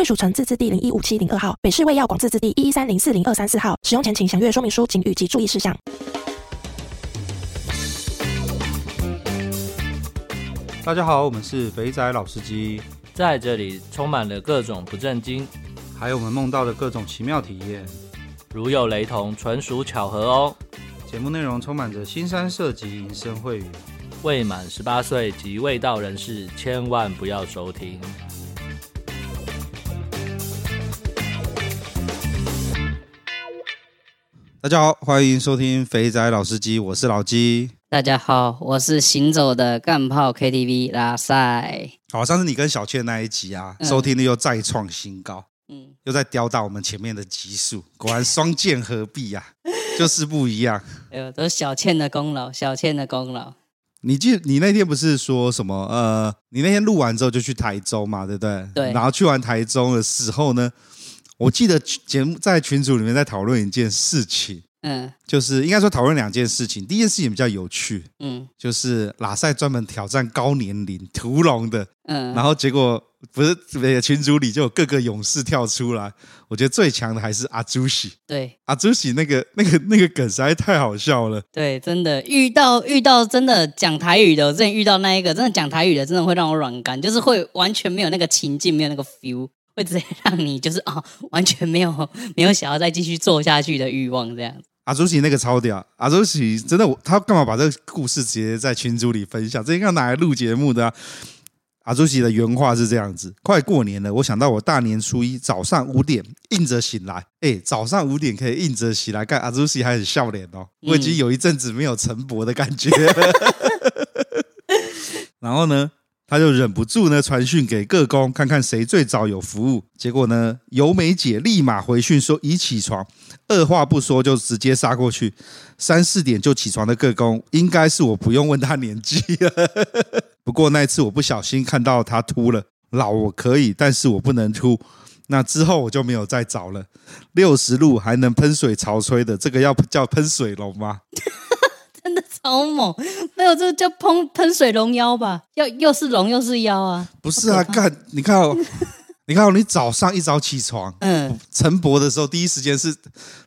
贵属城自治地零一五七零二号，北市卫药广自治地一一三零四零二三四号。使用前请详阅说明书、警语及注意事项。大家好，我们是肥仔老司机，在这里充满了各种不正经，还有我们梦到的各种奇妙体验。如有雷同，纯属巧合哦。节目内容充满着新三色及淫声秽语，未满十八岁及未到人士千万不要收听。大家好，欢迎收听肥仔老司机，我是老鸡。大家好，我是行走的干炮 KTV 拉塞。好，上次你跟小倩那一集啊，嗯、收听率又再创新高，嗯，又在吊到我们前面的集数，果然双剑合璧啊，就是不一样。哎呦，都是小倩的功劳，小倩的功劳。你记，你那天不是说什么？呃，你那天录完之后就去台中嘛，对不对？对。然后去完台中的时候呢，我记得节目在群组里面在讨论一件事情。嗯，就是应该说讨论两件事情。第一件事情比较有趣，嗯，就是拉塞专门挑战高年龄屠龙的，嗯，然后结果不是群组里就有各个勇士跳出来。我觉得最强的还是阿朱喜，对，阿朱喜那个那个那个梗实在太好笑了。对，真的遇到遇到真的讲台语的，我之前遇到那一个真的讲台语的，真的会让我软干，就是会完全没有那个情境，没有那个 feel，会直接 让你就是哦，完全没有没有想要再继续做下去的欲望这样。阿朱喜那个超屌，阿朱喜真的，他干嘛把这个故事直接在群组里分享？这应该拿来录节目的啊。阿朱喜的原话是这样子：快过年了，我想到我大年初一早上五点硬着醒来，哎，早上五点可以硬着醒来，看阿朱喜还很笑脸哦，我已经有一阵子没有晨勃的感觉了。然后呢？他就忍不住呢，传讯给各宫，看看谁最早有服务。结果呢，由美姐立马回讯说已起床，二话不说就直接杀过去。三四点就起床的各宫，应该是我不用问他年纪了。不过那次我不小心看到他秃了，老我可以，但是我不能秃。那之后我就没有再找了。六十路还能喷水潮吹的，这个要叫喷水龙吗？真的超猛，没有这个叫喷喷水龙妖吧？要又是龙又是妖啊？不是啊，看你看哦，你看哦，你早上一早起床，嗯，晨勃的时候，第一时间是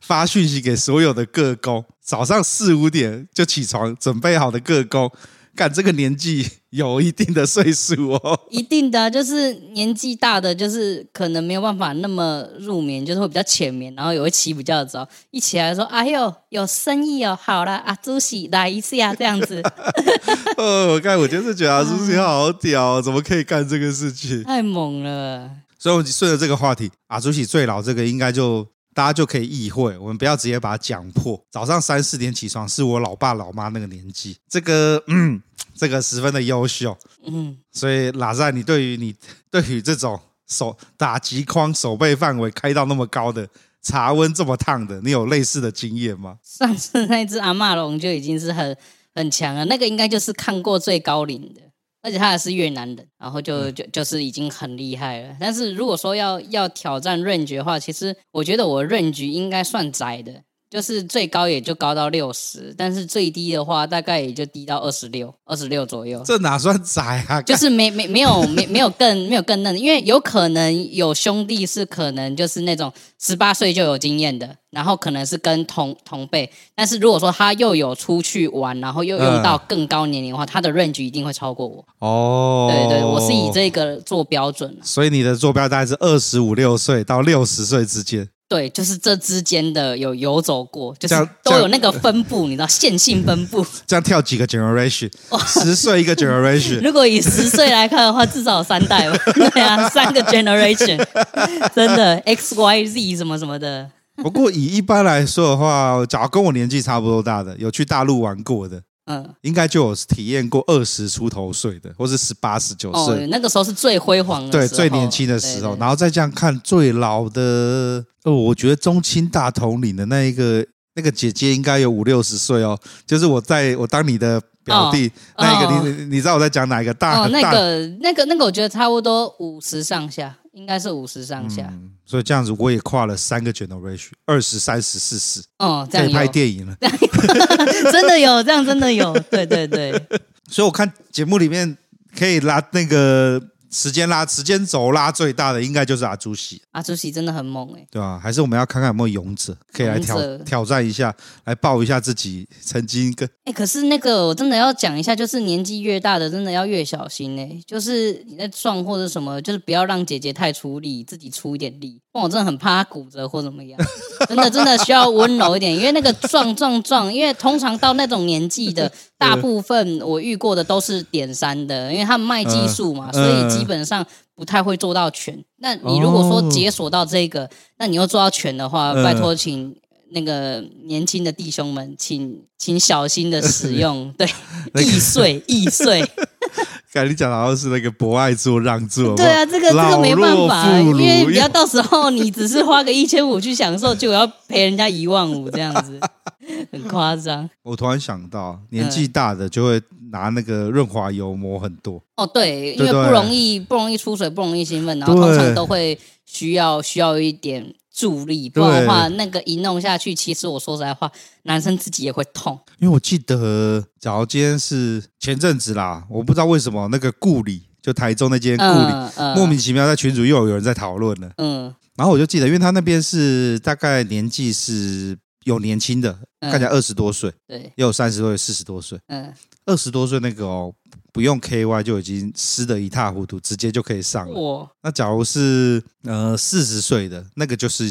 发讯息给所有的各工，早上四五点就起床，准备好的各宫。干这个年纪有一定的岁数哦，一定的就是年纪大的，就是可能没有办法那么入眠，就是会比较浅眠，然后也会起比较早。一起来说，哎呦，有生意哦，好了，阿朱喜来一次呀，这样子。哦，我看我就是觉得阿朱喜好屌，怎么可以干这个事情？太猛了。所以，我顺着这个话题，阿朱喜最老这个应该就。大家就可以意会，我们不要直接把它讲破。早上三四点起床是我老爸老妈那个年纪，这个嗯，这个十分的优秀，嗯。所以拉塞，你对于你对于这种手打击框手背范围开到那么高的茶温这么烫的，你有类似的经验吗？上次那只阿玛龙就已经是很很强了，那个应该就是看过最高龄的。而且他还是越南人，然后就就就是已经很厉害了。但是如果说要要挑战 range 的话，其实我觉得我 range 应该算窄的。就是最高也就高到六十，但是最低的话大概也就低到二十六，二十六左右。这哪算窄啊？就是没没没有没没有更没有更嫩，因为有可能有兄弟是可能就是那种十八岁就有经验的，然后可能是跟同同辈。但是如果说他又有出去玩，然后又用到更高年龄的话，他的 range 一定会超过我。哦，对对，我是以这个做标准。所以你的坐标大概是二十五六岁到六十岁之间。对，就是这之间的有游走过，就是都有那个分布，你知道线性分布。这样跳几个 generation？十岁一个 generation。如果以十岁来看的话，至少有三代吧？对啊，三个 generation，真的 X Y Z 什么什么的。不过以一般来说的话，假如跟我年纪差不多大的，有去大陆玩过的，嗯，应该就有体验过二十出头岁的，或是十八、十九岁，那个时候是最辉煌的，对，最年轻的时候。对对，然后再这样看最老的，哦，我觉得中青大统领的那一个那个姐姐应该有五六十岁哦，就是我在我当你的表弟，哦、那一个你、哦、你知道我在讲哪一个大？哦，那个那个那个，我觉得差不多五十上下。应该是五十上下，嗯，所以这样子我也跨了三个 generation，二十、三十、四十，哦，这样拍电影了，真的有，这样真的有，对对对。所以我看节目里面可以拉那个。时间拉时间轴拉最大的应该就是阿朱喜，阿朱喜真的很猛哎、欸，对吧、啊？还是我们要看看有没有勇者可以来挑者挑战一下，来报一下自己曾经跟哎、欸，可是那个我真的要讲一下，就是年纪越大的真的要越小心哎、欸，就是你在撞或者什么，就是不要让姐姐太出力，自己出一点力。我真的很怕她骨折或怎么样，真的真的需要温柔一点，因为那个撞撞撞，因为通常到那种年纪的，大部分我遇过的都是点三的，因为他们卖技术嘛，所以基本上不太会做到全。那你如果说解锁到这个，那你又做到全的话，拜托请那个年轻的弟兄们，请请小心的使用，对，易碎易碎。刚才你讲的好像是那个博爱座让座，对啊，这个这个没办法，因为不要到时候你只是花个一千五去享受，就要赔人家一万五这样子，很夸张。我突然想到，年纪大的就会拿那个润滑油抹很多。哦，对，因为不容易不容易出水，不容易兴奋，然后通常都会需要需要一点。助力，不然的话，那个一弄下去，其实我说实在话，男生自己也会痛。因为我记得，假如今天是前阵子啦，我不知道为什么那个顾里，就台中那间顾里，嗯嗯、莫名其妙在群主又有人在讨论了。嗯，然后我就记得，因为他那边是大概年纪是有年轻的，嗯、看起来二十多岁，对，也有三十多岁、四十多岁。嗯，二十多岁那个哦。不用 KY 就已经湿得一塌糊涂，直接就可以上了。那假如是呃四十岁的那个，就是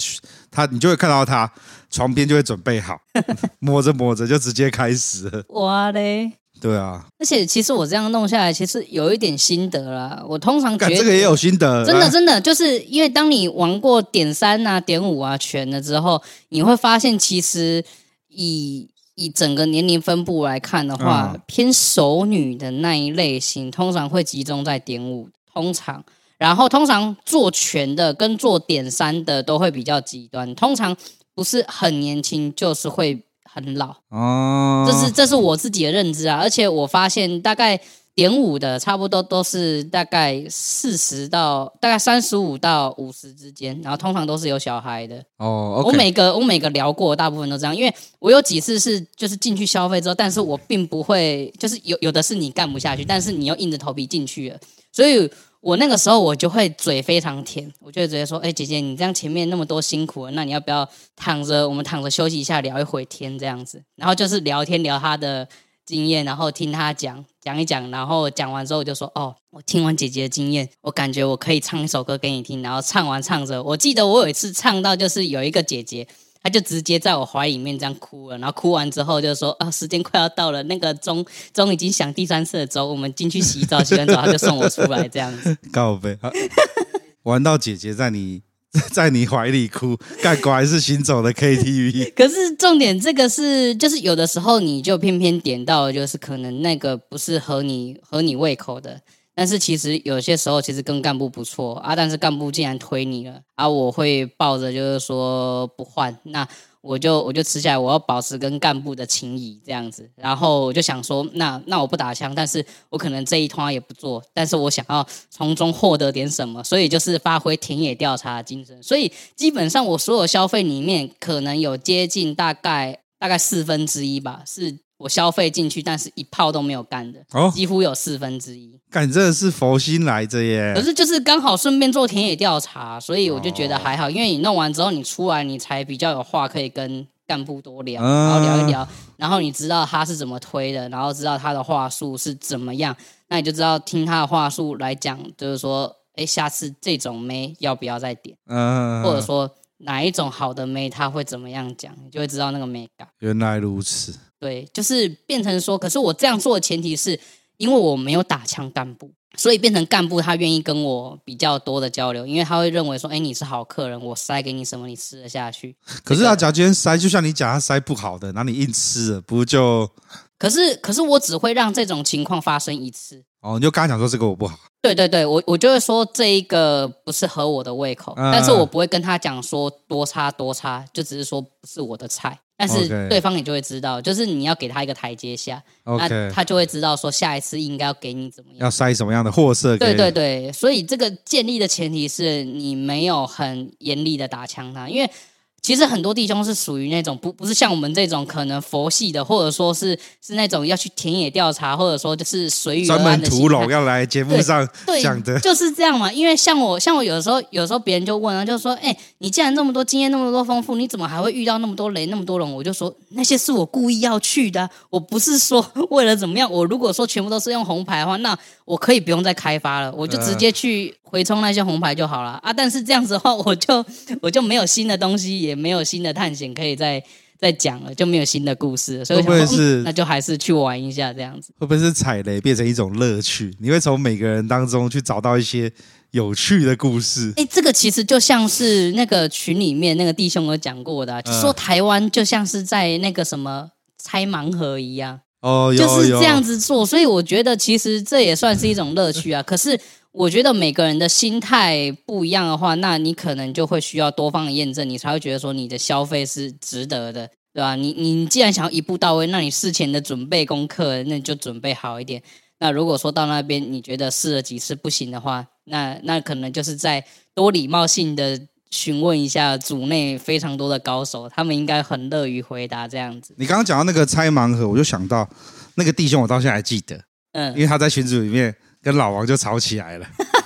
他，你就会看到他床边就会准备好，摸着摸着就直接开始了。哇嘞！对啊，而且其实我这样弄下来，其实有一点心得啦。我通常觉得这个也有心得，真的真的，就是因为当你玩过点三啊、点五啊全了之后，你会发现其实以。以整个年龄分布来看的话，偏熟女的那一类型，通常会集中在点五，通常，然后通常做全的跟做点三的都会比较极端，通常不是很年轻，就是会很老。哦，这是这是我自己的认知啊，而且我发现大概。点五的差不多都是大概四十到大概三十五到五十之间，然后通常都是有小孩的。哦，oh, okay. 我每个我每个聊过，大部分都这样，因为我有几次是就是进去消费之后，但是我并不会，就是有有的是你干不下去，但是你又硬着头皮进去了，所以我那个时候我就会嘴非常甜，我就会直接说，哎、姐姐，你这样前面那么多辛苦，那你要不要躺着，我们躺着休息一下，聊一会天这样子，然后就是聊天聊他的。经验，然后听他讲讲一讲，然后讲完之后我就说：“哦，我听完姐姐的经验，我感觉我可以唱一首歌给你听。”然后唱完唱着，我记得我有一次唱到，就是有一个姐姐，她就直接在我怀里面这样哭了。然后哭完之后就说：“啊，时间快要到了，那个钟钟已经响第三次了，走，我们进去洗澡，洗完澡他就送我出来，这样子。”告白，玩到姐姐在你。在你怀里哭，干果然是行走的 KTV。可是重点，这个是就是有的时候你就偏偏点到，就是可能那个不是合你合你胃口的。但是其实有些时候其实跟干部不错啊，但是干部竟然推你了啊，我会抱着就是说不换那。我就我就吃下来，我要保持跟干部的情谊这样子，然后我就想说，那那我不打枪，但是我可能这一摊也不做，但是我想要从中获得点什么，所以就是发挥田野调查的精神，所以基本上我所有消费里面，可能有接近大概大概四分之一吧是。我消费进去，但是一泡都没有干的，哦，几乎有四分之一。干，真的是佛心来着耶！可是就是刚好顺便做田野调查，所以我就觉得还好，哦、因为你弄完之后你出来，你才比较有话可以跟干部多聊，然后聊一聊，然后你知道他是怎么推的，然后知道他的话术是怎么样，那你就知道听他的话术来讲，就是说，哎，下次这种妹要不要再点？嗯，或者说哪一种好的妹他会怎么样讲，你就会知道那个妹感。原来如此。对，就是变成说，可是我这样做的前提是，因为我没有打枪干部，所以变成干部他愿意跟我比较多的交流，因为他会认为说，哎，你是好客人，我塞给你什么，你吃得下去。可是他假如今天塞，就像你讲，他塞不好的，那你硬吃了，不就？可是可是我只会让这种情况发生一次。哦，你就刚才讲说这个我不好。对对对，我我就会说这一个不是合我的胃口，嗯、但是我不会跟他讲说多差多差，就只是说不是我的菜。但是对方也就会知道，就是你要给他一个台阶下.那他就会知道说下一次应该要给你怎么样，要塞什么样的货色。对对对，所以这个建立的前提是你没有很严厉的打枪他，因为。其实很多弟兄是属于那种不不是像我们这种可能佛系的，或者说是是那种要去田野调查，或者说就是随遇而安的。专门屠龙要来节目上讲的，就是这样嘛。因为像我像我有的时候有时候别人就问啊，就说：“哎，你既然这么多经验，那么多丰富，你怎么还会遇到那么多雷，那么多龙？”我就说那些是我故意要去的，我不是说 为了怎么样。我如果说全部都是用红牌的话，那我可以不用再开发了，我就直接去。回冲那些红牌就好了啊！但是这样子的话，我就 我就没有新的东西，也没有新的探险可以再再讲了，就没有新的故事了。所以会不会是、嗯、那就还是去玩一下这样子？会不会是踩雷变成一种乐趣？你会从每个人当中去找到一些有趣的故事？哎，这个其实就像是那个群里面那个弟兄有讲过的、说台湾就像是在那个什么拆盲盒一样哦，就是这样子做。所以我觉得其实这也算是一种乐趣啊。可是。我觉得每个人的心态不一样的话，那你可能就会需要多方的验证，你才会觉得说你的消费是值得的，对吧？你你既然想要一步到位，那你事前的准备功课那你就准备好一点。那如果说到那边你觉得试了几次不行的话，那那可能就是在多礼貌性的询问一下组内非常多的高手，他们应该很乐于回答这样子。你刚刚讲到那个拆盲盒，我就想到那个弟兄，我到现在还记得，嗯，因为他在群组里面。跟老王就吵起来了。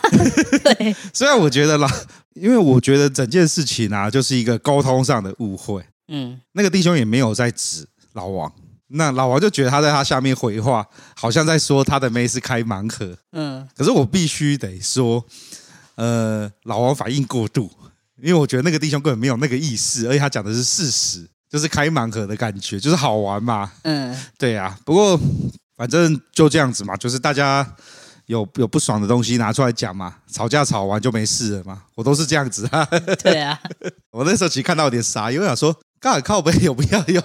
对，虽然我觉得啦，因为我觉得整件事情啊，就是一个沟通上的误会。嗯，那个弟兄也没有在指老王，那老王就觉得他在他下面回话，好像在说他的妹是开盲盒。嗯，可是我必须得说，呃，老王反应过度，因为我觉得那个弟兄根本没有那个意思，而且他讲的是事实，就是开盲盒的感觉，就是好玩嘛。嗯，对啊。不过反正就这样子嘛，就是大家。有有不爽的东西拿出来讲嘛，吵架吵完就没事了嘛，我都是这样子啊。对啊，我那时候其实看到有点傻，因为想说，刚好靠北有必要有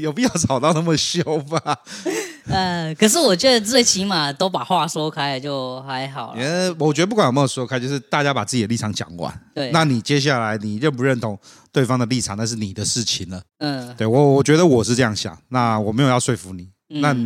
有必要吵到那么凶吧？呃，可是我觉得最起码都把话说开了就还好。因为我觉得不管有没有说开，就是大家把自己的立场讲完。对，那你接下来你认不认同对方的立场，那是你的事情了。嗯，对我我觉得我是这样想，那我没有要说服你，嗯、那。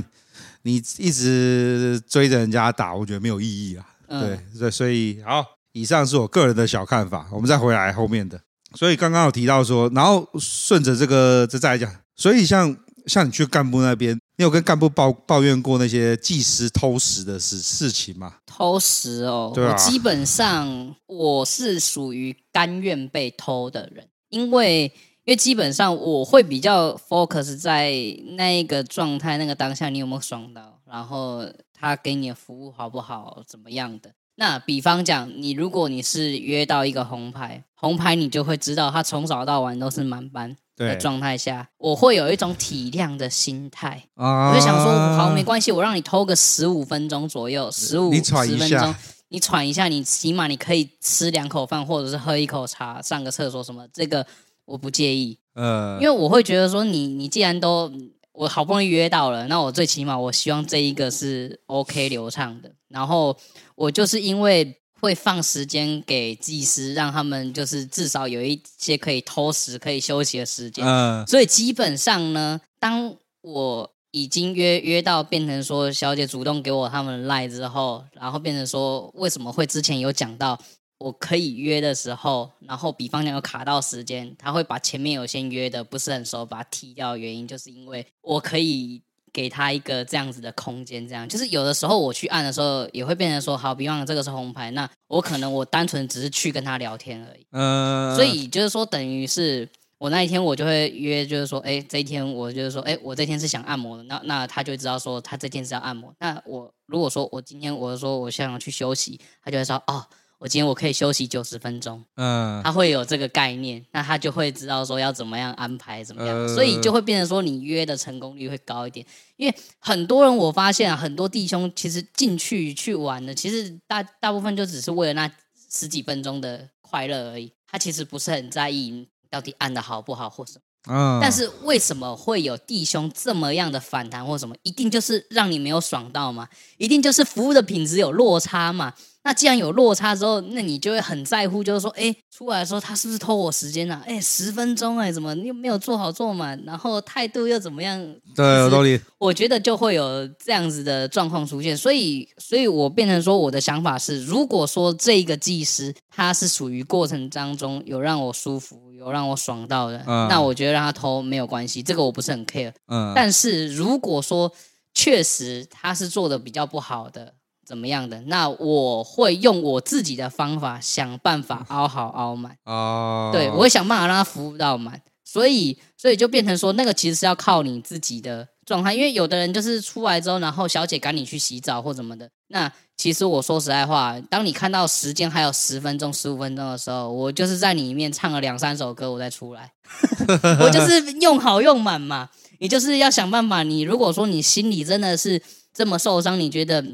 你一直追着人家打，我觉得没有意义啊。嗯、对，对，所以好，以上是我个人的小看法。我们再回来后面的。所以刚刚有提到说，然后顺着这个这再来讲。所以像像你去干部那边，你有跟干部抱抱怨过那些技师偷食的事事情吗？偷食哦，对啊，我基本上我是属于甘愿被偷的人，因为。因为基本上我会比较 focus 在那一个状态、那个当下，你有没有爽到？然后他给你的服务好不好？怎么样的？那比方讲，你如果你是约到一个红牌，红牌你就会知道他从早到晚都是满班的状态下，我会有一种体谅的心态，我就想说，好，没关系，我让你偷个十五分钟左右，十五十分钟，你喘一下，你起码你可以吃两口饭，或者是喝一口茶，上个厕所什么，这个。我不介意，嗯，因为我会觉得说你，你既然都我好不容易约到了，那我最起码我希望这一个是 OK 流畅的。然后我就是因为会放时间给技师，让他们就是至少有一些可以偷时、可以休息的时间。嗯，所以基本上呢，当我已经约约到变成说小姐主动给我他们赖之后，然后变成说为什么会之前有讲到。我可以约的时候，然后比方讲有卡到时间，他会把前面有先约的不是很熟，把它踢掉。原因就是因为我可以给他一个这样子的空间，这样就是有的时候我去按的时候，也会变成说，好，比方讲这个是红牌，那我可能我单纯只是去跟他聊天而已。嗯，所以就是说，等于是我那一天我就会约，就是说，哎，这一天我就是说，哎，我这天是想按摩的，那那他就知道说他这天是要按摩。那我如果说我今天我说我想要去休息，他就会说，哦。我今天我可以休息九十分钟，嗯，他会有这个概念，那他就会知道说要怎么样安排，怎么样，呃、所以就会变成说你约的成功率会高一点。因为很多人我发现啊，很多弟兄其实进去去玩的，其实大大部分就只是为了那十几分钟的快乐而已，他其实不是很在意到底按的好不好或什么。嗯，但是为什么会有弟兄这么样的反弹或什么？一定就是让你没有爽到嘛？一定就是服务的品质有落差嘛？那既然有落差之后，那你就会很在乎，就是说，哎，出来的时候他是不是偷我时间啊？哎，十分钟哎，怎么又没有做好做满？然后态度又怎么样？对，有道理。我觉得就会有这样子的状况出现，所以，所以我变成说，我的想法是，如果说这个技师他是属于过程当中有让我舒服、有让我爽到的，嗯、那我觉得让他偷没有关系，这个我不是很 care。嗯，但是如果说确实他是做的比较不好的。怎么样的？那我会用我自己的方法想办法 凹好凹满哦。对，我会想办法让它服务到满，所以所以就变成说，那个其实是要靠你自己的状态，因为有的人就是出来之后，然后小姐赶紧去洗澡或什么的。那其实我说实在话，当你看到时间还有十分钟、十五分钟的时候，我就是在里面唱了两三首歌，我再出来，我就是用好用满嘛。你就是要想办法，你如果说你心里真的是这么受伤，你觉得。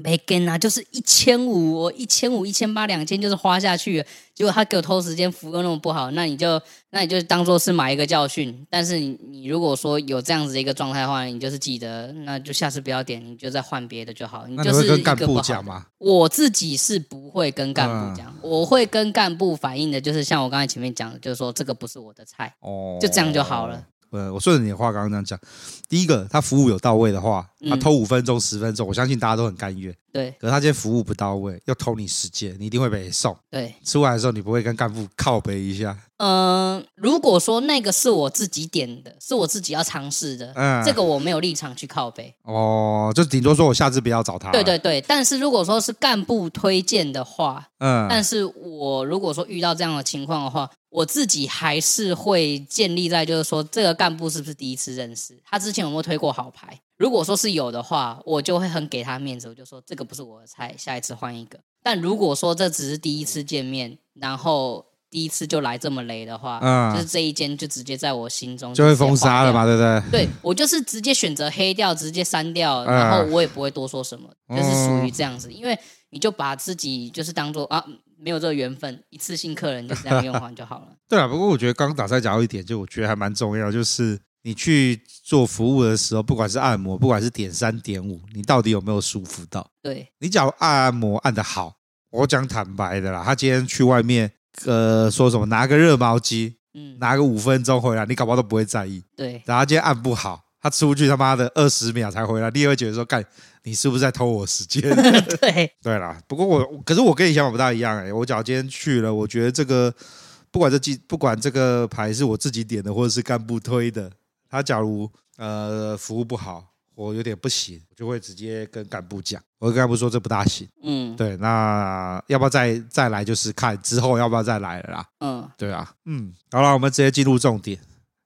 没跟啊，就是一千五，我一千五、一千八、两千，就是花下去了。结果他给我偷时间，服务那么不好，那你就那你就当做是买一个教训。但是你你如果说有这样子的一个状态的话，你就是记得，那就下次不要点，你就再换别的就好。你就是跟干部讲吗？我自己是不会跟干部讲，嗯、我会跟干部反映的，就是像我刚才前面讲的，就是说这个不是我的菜，哦，就这样就好了。呃，我顺着你的话刚刚这样讲，第一个，他服务有到位的话，他偷五分钟、十分钟，我相信大家都很甘愿。对，可是他今天服务不到位，又偷你时间，你一定会被送。对，吃完的时候你不会跟干部靠背一下？嗯、呃，如果说那个是我自己点的，是我自己要尝试的，嗯，这个我没有立场去靠背。哦，就顶多说我下次不要找他。对对对，但是如果说是干部推荐的话，嗯，但是我如果说遇到这样的情况的话，我自己还是会建立在就是说这个干部是不是第一次认识，他之前有没有推过好牌？如果说是有的话，我就会很给他面子，我就说这个不是我的菜，下一次换一个。但如果说这只是第一次见面，然后第一次就来这么雷的话，嗯，就是这一间就直接在我心中就，就会封杀了嘛，对不对？对，我就是直接选择黑掉，直接删掉，然后我也不会多说什么，嗯、就是属于这样子。因为你就把自己就是当做啊，没有这个缘分，一次性客人就这样用完就好了。对啊，不过我觉得刚刚打赛讲到一点，就我觉得还蛮重要，就是。你去做服务的时候，不管是按摩，不管是点三点五，你到底有没有舒服到？对，你只要按按摩按得好，我讲坦白的啦，他今天去外面，呃，说什么拿个热毛巾，嗯，拿个五分钟回来，你搞不好都不会在意。对，然后他今天按不好，他出去他妈的二十秒才回来，你会觉得说，干，你是不是在偷我时间？对，对啦。不过我，可是我跟你想法不大一样哎、欸，我假如今天去了，我觉得这个不管这记，不管这个牌是我自己点的，或者是干部推的。他假如呃服务不好，我有点不行，我就会直接跟干部讲，我跟干部说这不大行。嗯，对，那要不要再再来？就是看之后要不要再来了啦。嗯，对啊，嗯，好了，我们直接进入重点。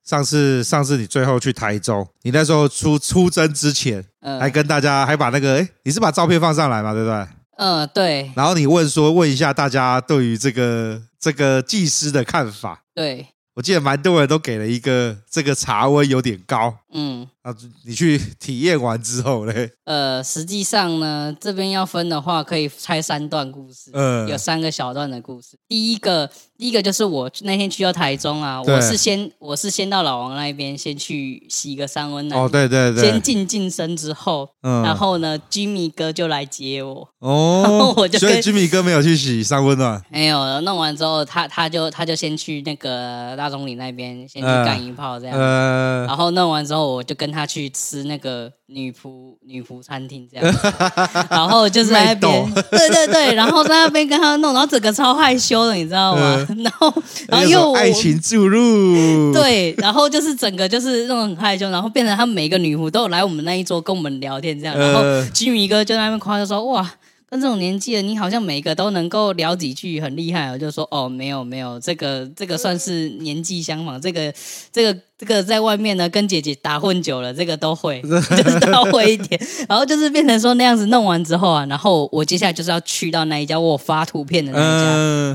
上次上次你最后去台中，你那时候出出征之前，嗯，还跟大家还把那个哎，你是把照片放上来嘛，对不对？嗯，对。然后你问说问一下大家对于这个这个技师的看法。对。我记得蛮多人都给了一个这个茶温有点高，嗯，啊，你去体验完之后嘞？呃，实际上呢，这边要分的话，可以拆三段故事，嗯，有三个小段的故事。第一个，第一个就是我那天去到台中啊，我是先我是先到老王那边先去洗个三温暖，哦，对对对，先进净身之后，嗯，然后呢，Jimmy 哥就来接我，哦，然后我就所以 Jimmy 哥没有去洗三温暖，没有，弄完之后他他就他就先去那个。大总理那边先去干一炮这样，呃、然后弄完之后，我就跟他去吃那个女仆女仆餐厅这样，然后就是在那边，对对对，然后在那边跟他弄，然后整个超害羞的，你知道吗？呃、然后然后又爱情注入，对，然后就是整个就是那种很害羞，然后变成他们每个女仆都有来我们那一桌跟我们聊天这样，然后金鱼哥就在那边夸就说哇。跟这种年纪的你，好像每个都能够聊几句，很厉害。哦就说哦，没有没有，这个这个算是年纪相仿，这个这个这个在外面呢跟姐姐打混久了，这个都会，就是都会一点。然后就是变成说那样子弄完之后啊，然后我接下来就是要去到那一家我发图片的那一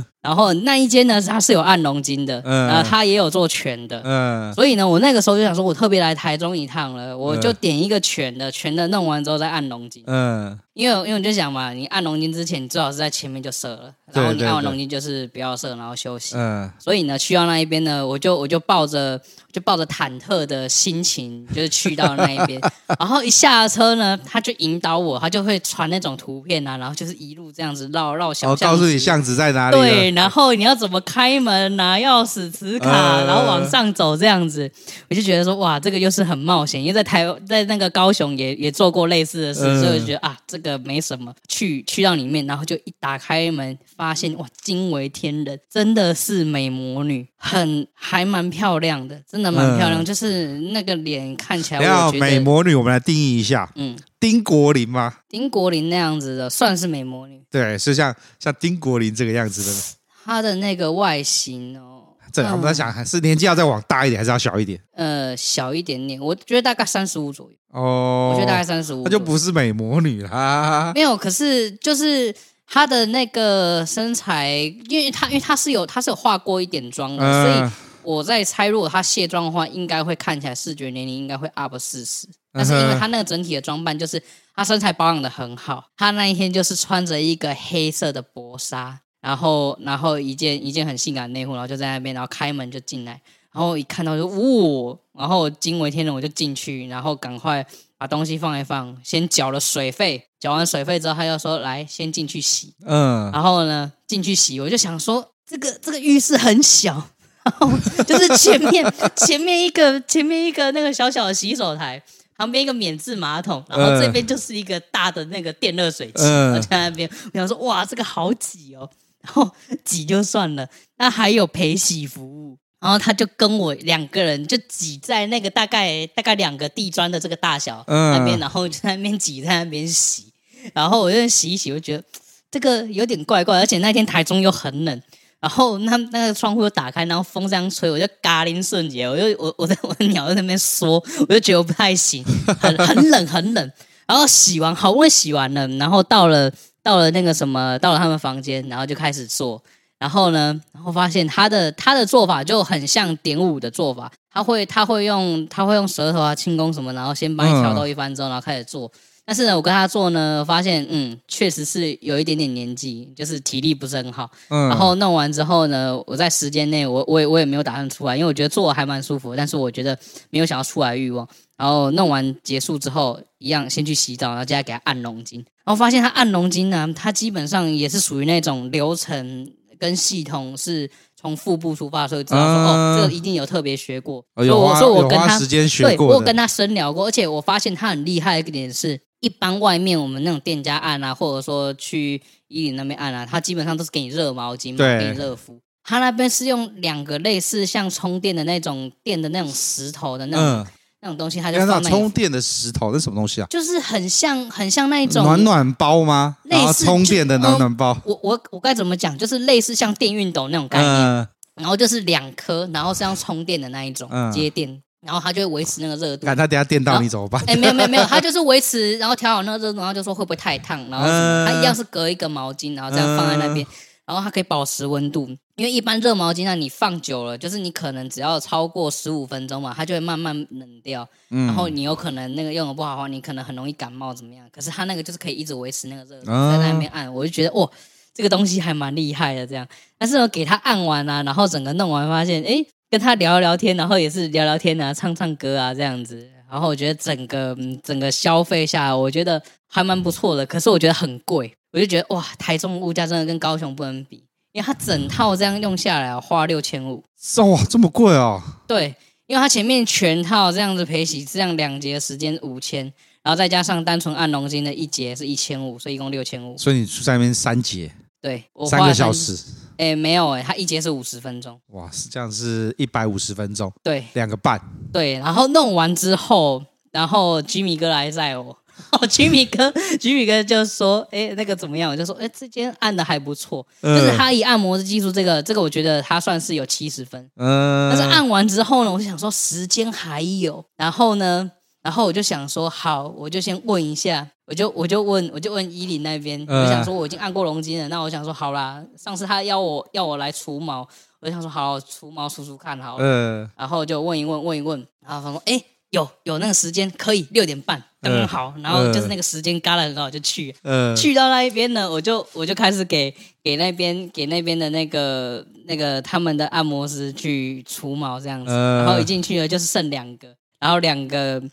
家。然后那一间呢，它是有按龙筋的，嗯、然后它也有做全的，嗯，所以呢，我那个时候就想说，我特别来台中一趟了，我就点一个全的，全的弄完之后再按龙筋，嗯，因为因为我就想嘛，你按龙筋之前，你最好是在前面就射了，然后你按完龙筋就是不要射，然后休息。嗯，所以呢，去到那一边呢，我就我就抱着就抱着忐忑的心情，就是去到那一边。然后一下车呢，他就引导我，他就会传那种图片啊，然后就是一路这样子绕绕小巷子，我告诉你巷子在哪里。对，然后你要怎么开门、拿钥匙、磁卡，呃、然后往上走这样子，我就觉得说哇，这个又是很冒险，因为在台在那个高雄也也做过类似的事，呃、所以我觉得啊，这个没什么。去去到里面，然后就一打开门。发现哇，惊为天人，真的是美魔女，很还蛮漂亮的，真的蛮漂亮，嗯、就是那个脸看起来。要美魔女，我们来定义一下，嗯，丁国林吗？丁国林那样子的算是美魔女，对，是像像丁国林这个样子的。她的那个外形哦，这我们在想，是年纪要再往大一点，还是要小一点？呃，小一点点，我觉得大概三十五左右。哦，我觉得大概三十五，那就不是美魔女啦。没有，可是就是。她的那个身材，因为她因为她是有她是有化过一点妆的，呃、所以我在猜，如果她卸妆的话，应该会看起来视觉年龄应该会 up 四十。但是因为她那个整体的装扮，就是她身材保养的很好。她那一天就是穿着一个黑色的薄纱，然后然后一件一件很性感的内裤，然后就在那边，然后开门就进来，然后一看到就呜，然后惊为天人，我就进去，然后赶快。把东西放一放，先缴了水费，缴完水费之后，他又说来先进去洗，嗯，然后呢进去洗，我就想说这个这个浴室很小，然后就是前面前面一个前面一个那个小小的洗手台，旁边一个免治马桶，然后这边就是一个大的那个电热水器，我在那边我想说哇这个好挤哦，然后挤就算了，那还有陪洗服务。然后他就跟我两个人就挤在那个大概大概两个地砖的这个大小那边，然后就在那边挤在那边洗，然后我就洗一洗，我就觉得这个有点怪怪，而且那天台中又很冷，然后那那个窗户又打开，然后风这样吹，我就嘎铃瞬间，我就我我在我的鸟在那边说，我就觉得我不太行，很很冷很冷，然后洗完好不容易洗完了，然后到了到了那个什么到了他们房间，然后就开始做。然后呢，然后发现他的他的做法就很像点五的做法，他会他会用他会用舌头啊、轻功什么，然后先帮你挑逗一番之后，然后开始做。但是呢，我跟他做呢，发现嗯，确实是有一点点年纪，就是体力不是很好。嗯。然后弄完之后呢，我在时间内，我我也我也没有打算出来，因为我觉得做还蛮舒服，但是我觉得没有想要出来欲望。然后弄完结束之后，一样先去洗澡，然后接下来给他按龙筋。然后发现他按龙筋呢，他基本上也是属于那种流程。跟系统是从腹部出发，所以知道说、嗯、哦，这个一定有特别学过。所以我说我跟他时间学过，对，我跟他深聊过，而且我发现他很厉害的一点是，一般外面我们那种店家按啊，或者说去伊林那边按啊，他基本上都是给你热毛巾嘛，对给你热敷。他那边是用两个类似像充电的那种电的那种石头的那种。嗯那种东西，它就放充电的石头，那什么东西啊？就是很像，很像那一种暖暖包吗？类似充电的暖暖包。我我我该怎么讲？就是类似像电熨斗那种概念，嗯、然后就是两颗，然后是要充电的那一种、嗯、接电，然后它就会维持那个热度。看它等下电到你怎么办？哎，没有没有没有，它就是维持，然后调好那个热度，然后就说会不会太烫，然后它一样是隔一个毛巾，然后这样放在那边。嗯然后它可以保持温度，因为一般热毛巾呢，你放久了，就是你可能只要超过十五分钟嘛，它就会慢慢冷掉。嗯、然后你有可能那个用的不好的话，你可能很容易感冒怎么样？可是它那个就是可以一直维持那个热度，啊、在那边按，我就觉得哇，这个东西还蛮厉害的。这样，但是呢给它按完啊，然后整个弄完，发现哎，跟他聊聊天，然后也是聊聊天啊，唱唱歌啊这样子。然后我觉得整个整个消费下来，我觉得还蛮不错的。可是我觉得很贵。我就觉得哇，台中物价真的跟高雄不能比，因为它整套这样用下来花六千五，哇，这么贵啊？对，因为它前面全套这样子陪洗，这样两节时间五千，然后再加上单纯按龙筋的一节是一千五，所以一共六千五。所以你在那边三节？对，我三个小时。哎，没有哎，它一节是五十分钟。哇，是这样是一百五十分钟。对，两个半。对，然后弄完之后，然后吉米哥来载我。哦，吉米哥，吉米哥就说：“哎，那个怎么样？”我就说：“哎，这间按的还不错，嗯、就是他以按摩的技术，这个这个，我觉得他算是有七十分。嗯，但是按完之后呢，我就想说时间还有，然后呢，然后我就想说，好，我就先问一下，我就我就问，我就问伊林那边，嗯、我想说我已经按过龙筋了，那我想说好啦，上次他要我要我来除毛，我就想说好除毛除除看好了，嗯，然后就问一问问一问，然后他说：哎。”有有那个时间可以六点半刚刚好，然后就是那个时间嘎了很好就去，嗯，去到那一边呢，我就我就开始给给那边给那边的那个那个他们的按摩师去除毛这样子，然后一进去呢就是剩两个，然后两个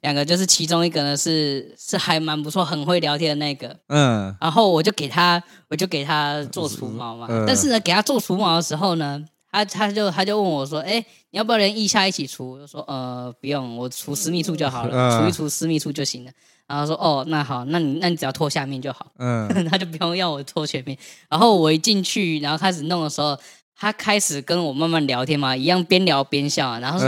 两个就是其中一个呢是是还蛮不错，很会聊天的那个，嗯，然后我就给他我就给他做除毛嘛，但是呢给他做除毛的时候呢。他他就他就问我说：“哎，你要不要连腋下一起除？”我就说：“呃，不用，我除私密处就好了，除一除私密处就行了。”然后说：“哦，那好，那你那你只要脱下面就好。”嗯，他就不用要我脱全面。然后我一进去，然后开始弄的时候，他开始跟我慢慢聊天嘛，一样边聊边笑。然后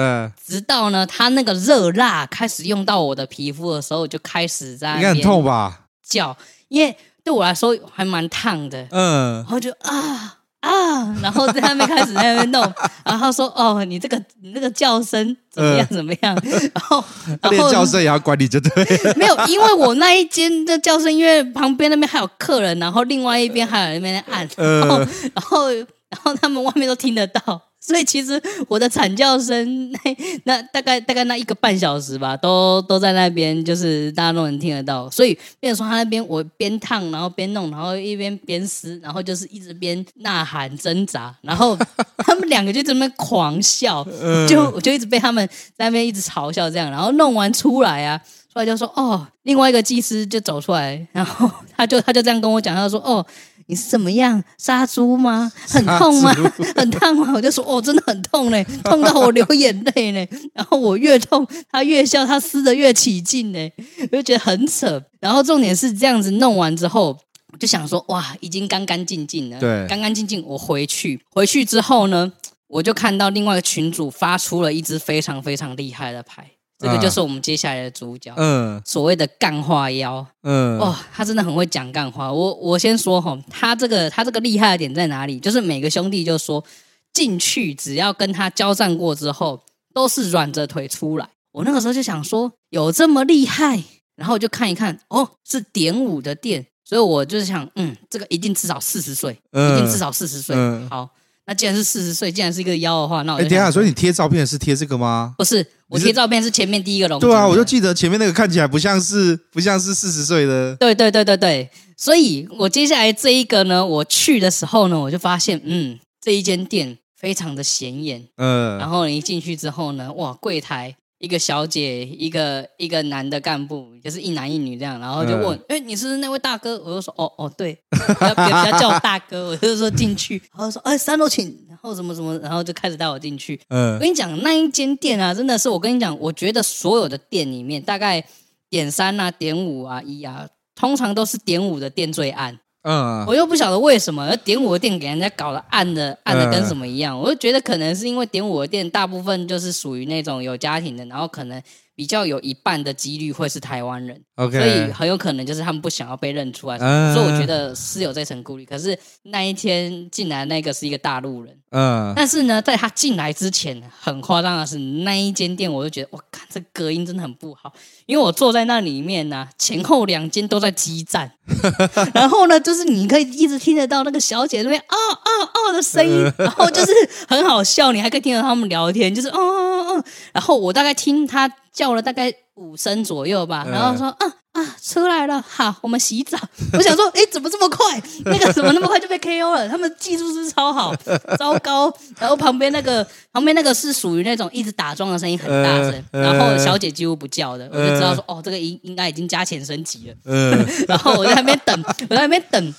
直到呢，他那个热辣开始用到我的皮肤的时候，就开始在应该很痛吧？叫，因为对我来说还蛮烫的。嗯，然后就啊。啊，然后在那边开始在那边弄，然后他说：“哦，你这个你那个叫声怎么样怎么样？”然后然后叫声也要管理，就对。没有，因为我那一间的叫声，因为旁边那边还有客人，然后另外一边还有那边在按，然后然后然后他们外面都听得到。所以其实我的惨叫声，那那大概大概那一个半小时吧，都都在那边，就是大家都能听得到。所以，变成说他那边我边烫，然后边弄，然后一边边撕，然后就是一直边呐喊挣扎，然后他们两个就在那边狂笑，就我就一直被他们在那边一直嘲笑这样，然后弄完出来啊，出来就说哦，另外一个技师就走出来，然后他就他就这样跟我讲，他说哦。你是怎么样杀猪吗？很痛吗？很烫吗？我就说哦，真的很痛嘞，痛到我流眼泪嘞。然后我越痛，他越笑，他撕的越起劲嘞，我就觉得很扯。然后重点是这样子弄完之后，我就想说哇，已经干干净净了，对，干干净净。我回去，回去之后呢，我就看到另外一个群主发出了一支非常非常厉害的牌。这个就是我们接下来的主角，嗯，所谓的干话妖，嗯，哦，他真的很会讲干话。我我先说哈，他这个他这个厉害的点在哪里？就是每个兄弟就说进去，只要跟他交战过之后，都是软着腿出来。我那个时候就想说，有这么厉害？然后我就看一看，哦，是点五的店，所以我就是想，嗯，这个一定至少四十岁，一定至少四十岁。好，那既然是四十岁，既然是一个妖的话，那我哎等下，所以你贴照片是贴这个吗？不是。我贴照片是前面第一个龙。对啊，我就记得前面那个看起来不像是不像是四十岁的。对对对对对，所以我接下来这一个呢，我去的时候呢，我就发现，嗯，这一间店非常的显眼。嗯。然后你一进去之后呢，哇，柜台一个小姐，一个一个男的干部，就是一男一女这样，然后就问，哎、嗯，你是那位大哥？我就说，哦哦，对，不要不要叫我大哥，我就说进去，然后说，哎，三楼请。然后什么什么，然后就开始带我进去。嗯，我跟你讲，那一间店啊，真的是我跟你讲，我觉得所有的店里面，大概点三啊、点五啊、一啊，通常都是点五的店最暗。嗯，我又不晓得为什么，而点我的店给人家搞得暗的暗的跟什么一样，我就觉得可能是因为点我的店大部分就是属于那种有家庭的，然后可能。比较有一半的几率会是台湾人所以很有可能就是他们不想要被认出来，嗯、所以我觉得是有这层顾虑。可是那一天进来那个是一个大陆人，嗯，但是呢，在他进来之前，很夸张的是那一间店，我就觉得哇，看这隔音真的很不好，因为我坐在那里面呢、啊，前后两间都在激战，然后呢，就是你可以一直听得到那个小姐那边啊啊啊的声音，然后就是很好笑，你还可以听到他们聊天，就是哦哦哦，然后我大概听他。叫了大概五声左右吧，然后说啊啊出来了，好，我们洗澡。我想说，哎，怎么这么快？那个怎么那么快就被 KO 了？他们技术是超好，糟糕。然后旁边那个旁边那个是属于那种一直打桩的声音很大声，然后小姐几乎不叫的，我就知道说，哦，这个应应该已经加钱升级了。然后我在那边等，我在那边等，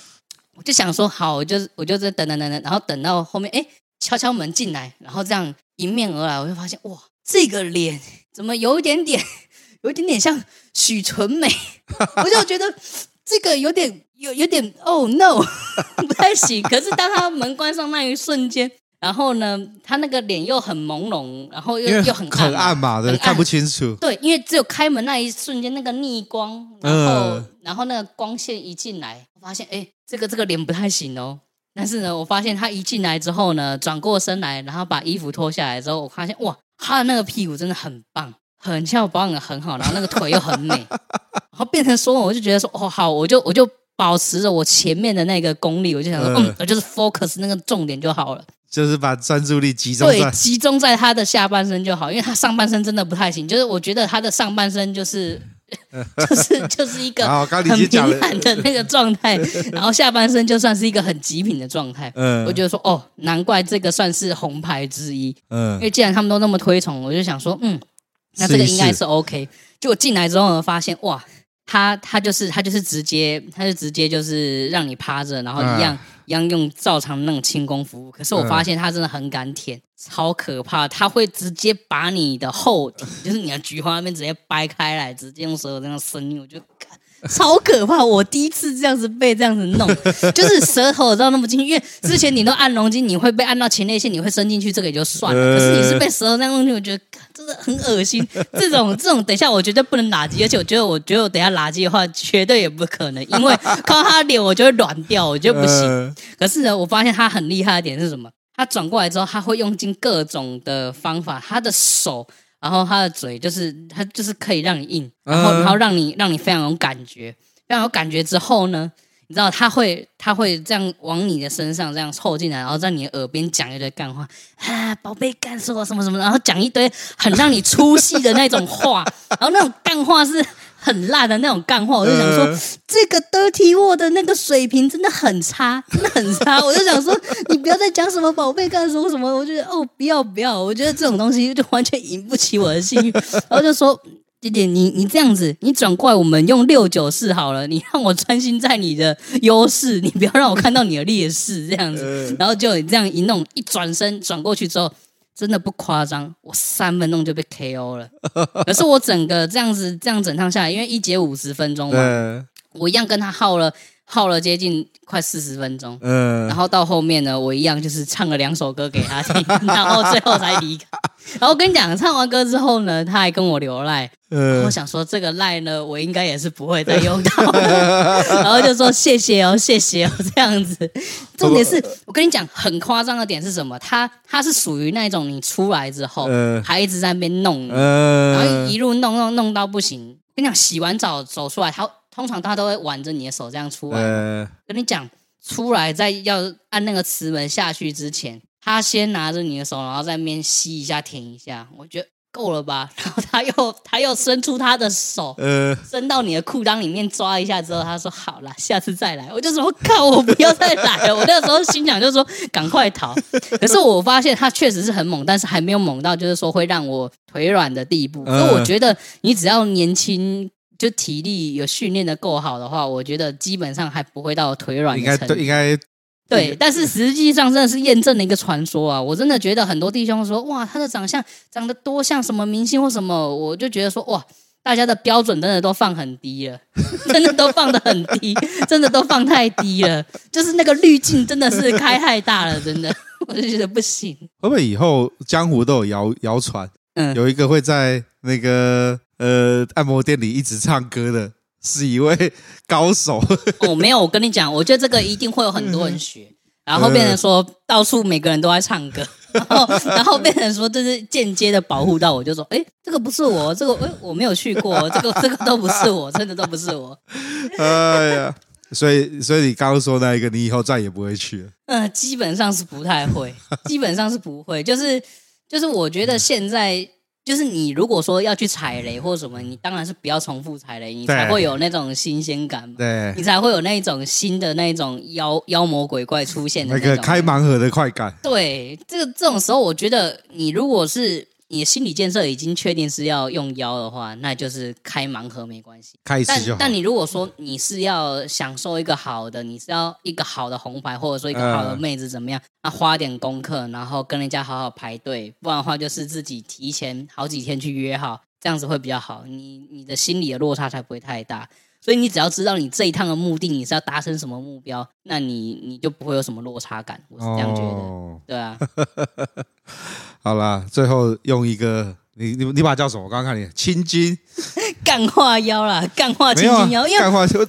我就想说，好，我就我就在等等等等，然后等到后面，哎，敲敲门进来，然后这样迎面而来，我就发现，哇，这个脸。怎么有一点点，有一点点像许纯美，我就觉得这个有点有有点哦、oh, no，不太行。可是当他门关上那一瞬间，然后呢，他那个脸又很朦胧，然后又又很暗，很暗嘛，对，看不清楚。对，因为只有开门那一瞬间，那个逆光，然后、呃、然后那个光线一进来，我发现哎，这个这个脸不太行哦。但是呢，我发现他一进来之后呢，转过身来，然后把衣服脱下来之后，我发现哇。他的那个屁股真的很棒，很翘，保养的很好，然后那个腿又很美，然后变成说，我就觉得说，哦，好，我就我就保持着我前面的那个功力，我就想说，嗯，我就是 focus 那个重点就好了。就是把专注力集中在对，集中在他的下半身就好，因为他上半身真的不太行。就是我觉得他的上半身就是 就是就是一个 很平坦的那个状态，然后下半身就算是一个很极品的状态。嗯，我觉得说哦，难怪这个算是红牌之一。嗯，因为既然他们都那么推崇，我就想说，嗯，那这个应该是 OK。就我进来之后呢，发现哇。他他就是他就是直接，他就直接就是让你趴着，然后一样、啊、一样用照常那种轻功服务。可是我发现他真的很敢舔，超可怕！他会直接把你的后体，就是你的菊花那边直接掰开来，直接用舌头这样伸进，我就。超可怕！我第一次这样子被这样子弄，就是舌头知道那么进去，因为之前你都按龙筋，你会被按到前列腺，你会伸进去，这个也就算了。可是你是被舌头这样弄进去，我觉得真的很恶心。这 种这种，等一下我绝对不能垃圾，而且我觉得，我觉得我等一下垃圾的话，绝对也不可能，因为看到他的脸，我就会软掉，我觉得不行。可是呢，我发现他很厉害的点是什么？他转过来之后，他会用尽各种的方法，他的手。然后他的嘴就是，他就是可以让你硬，然后然后让你让你非常有感觉，非常有感觉之后呢，你知道他会他会这样往你的身上这样凑进来，然后在你的耳边讲一堆干话，啊，宝贝干什么什么什么，然后讲一堆很让你出戏的那种话，然后那种干话是。很烂的那种干话，我就想说，呃、这个 Dirty World 的那个水平真的很差，真的很差。我就想说，你不要再讲什么宝贝干什么什么，我觉得哦，不要不要，我觉得这种东西就完全引不起我的兴趣。然后就说，姐姐，你你这样子，你转过来，我们用六九四好了，你让我专心在你的优势，你不要让我看到你的劣势，这样子。然后就你这样一弄，一转身转过去之后。真的不夸张，我三分钟就被 KO 了。可是我整个这样子这样整趟下来，因为一节五十分钟嘛，嗯、我一样跟他耗了耗了接近快四十分钟。嗯，然后到后面呢，我一样就是唱了两首歌给他听，然后最后才离开。然后我跟你讲，唱完歌之后呢，他还跟我留赖。嗯，我想说这个赖呢，我应该也是不会再用到的。然后就说谢谢哦，谢谢哦，这样子。重点是我跟你讲，很夸张的点是什么？他他是属于那种你出来之后，还一直在那边弄，然后一路弄弄弄到不行。跟你讲，洗完澡走出来，他通常他都会挽着你的手这样出来。跟你讲，出来在要按那个磁门下去之前，他先拿着你的手，然后在那边吸一下、舔一下。我觉得。够了吧？然后他又他又伸出他的手，呃，伸到你的裤裆里面抓一下之后，他说：“好了，下次再来。”我就说：“我靠，我不要再来了。”我那个时候心想就是说：“赶快逃。”可是我发现他确实是很猛，但是还没有猛到就是说会让我腿软的地步。所以我觉得你只要年轻，就体力有训练的够好的话，我觉得基本上还不会到腿软。应该对，应该。对，但是实际上真的是验证了一个传说啊！我真的觉得很多弟兄说，哇，他的长相长得多像什么明星或什么，我就觉得说，哇，大家的标准真的都放很低了，真的都放的很低，真的都放太低了，就是那个滤镜真的是开太大了，真的，我就觉得不行。会不会以后江湖都有谣谣传，嗯，有一个会在那个呃按摩店里一直唱歌的？是一位高手哦，没有，我跟你讲，我觉得这个一定会有很多人学，然后变成说到处每个人都在唱歌，然后然后变成说这是间接的保护到我，就说哎，这个不是我，这个哎我没有去过，这个这个都不是我，真的都不是我。哎呀，所以所以你刚刚说那一个，你以后再也不会去了？嗯，基本上是不太会，基本上是不会，就是就是我觉得现在。就是你如果说要去踩雷或什么，你当然是不要重复踩雷，你才会有那种新鲜感嘛，对，你才会有那种新的那种妖妖魔鬼怪出现的那，那个开盲盒的快感。对，这个这种时候，我觉得你如果是。你的心理建设已经确定是要用腰的话，那就是开盲盒没关系，开一次就好。但但你如果说你是要享受一个好的，你是要一个好的红牌，或者说一个好的妹子怎么样？那、嗯、花点功课，然后跟人家好好排队，不然的话就是自己提前好几天去约好，这样子会比较好。你你的心理的落差才不会太大。所以你只要知道你这一趟的目的，你是要达成什么目标，那你你就不会有什么落差感。我是这样觉得，哦、对啊。好啦，最后用一个。你你你把它叫什么？我刚刚看你青筋，干化腰啦，干化青筋妖。因为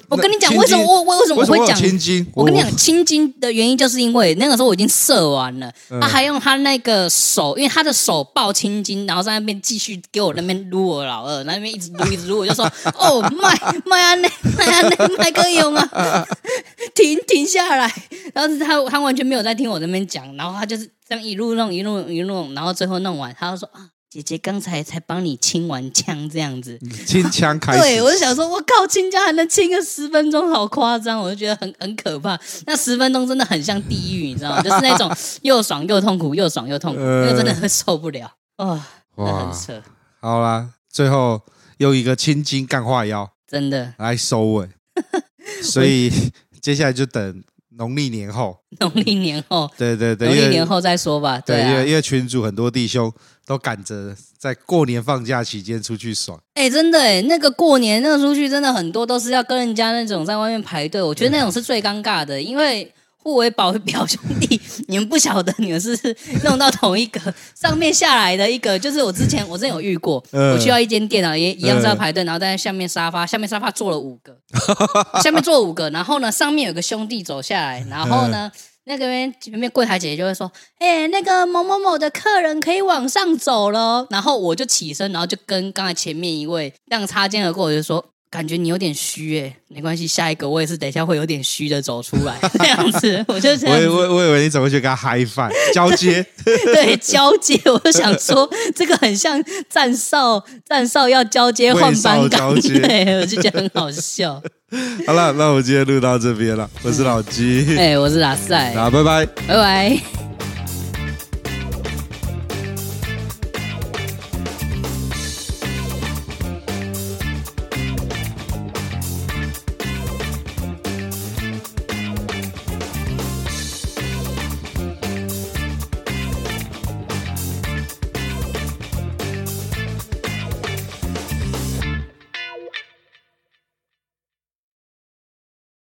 我跟你讲，为什么我我为什么我会讲青筋？我跟你讲青筋的原因，就是因为那个时候我已经射完了，他还用他那个手，因为他的手抱青筋，然后在那边继续给我那边撸我老二，那边一直撸一直撸，我就说哦，麦麦安内麦安内麦可以用啊，停停下来。然后他他完全没有在听我那边讲，然后他就是。这样一路弄一路一路弄，然后最后弄完，他就说啊。姐姐刚才才帮你清完枪，这样子清枪开始。对，我就想说，我靠，清枪还能清个十分钟，好夸张！我就觉得很很可怕。那十分钟真的很像地狱，你知道吗？就是那种又爽又痛苦，又爽又痛苦，呃、那个真的很受不了。哦、哇，很扯。好啦，最后用一个青筋干化药，真的来收尾。所以接下来就等。农历年后，农历年后，对 对对，农历年后再说吧。对，因为因为群主很多弟兄都赶着在过年放假期间出去爽。哎，真的哎，那个过年那个出去真的很多都是要跟人家那种在外面排队，我觉得那种是最尴尬的，因为。互为表表兄弟，你们不晓得你们是弄到同一个 上面下来的一个，就是我之前我之前有遇过，我需要一间电脑，也一样是要排队，然后在下面沙发，下面沙发坐了五个，下面坐了五个，然后呢上面有个兄弟走下来，然后呢那个边前面柜台姐姐就会说，哎，那个某某某的客人可以往上走了，然后我就起身，然后就跟刚才前面一位这样擦肩而过，我就说。感觉你有点虚哎，没关系，下一个我也是等一下会有点虚的走出来，这样子，我就这样我我我以为你怎么去跟他嗨饭交接？对，交接，我就想说这个很像站哨，站哨要交接换班岗，对，我就觉得很好笑。好了，那我今天录到这边了，我是老鸡，哎，我是阿塞，好，拜拜，拜拜。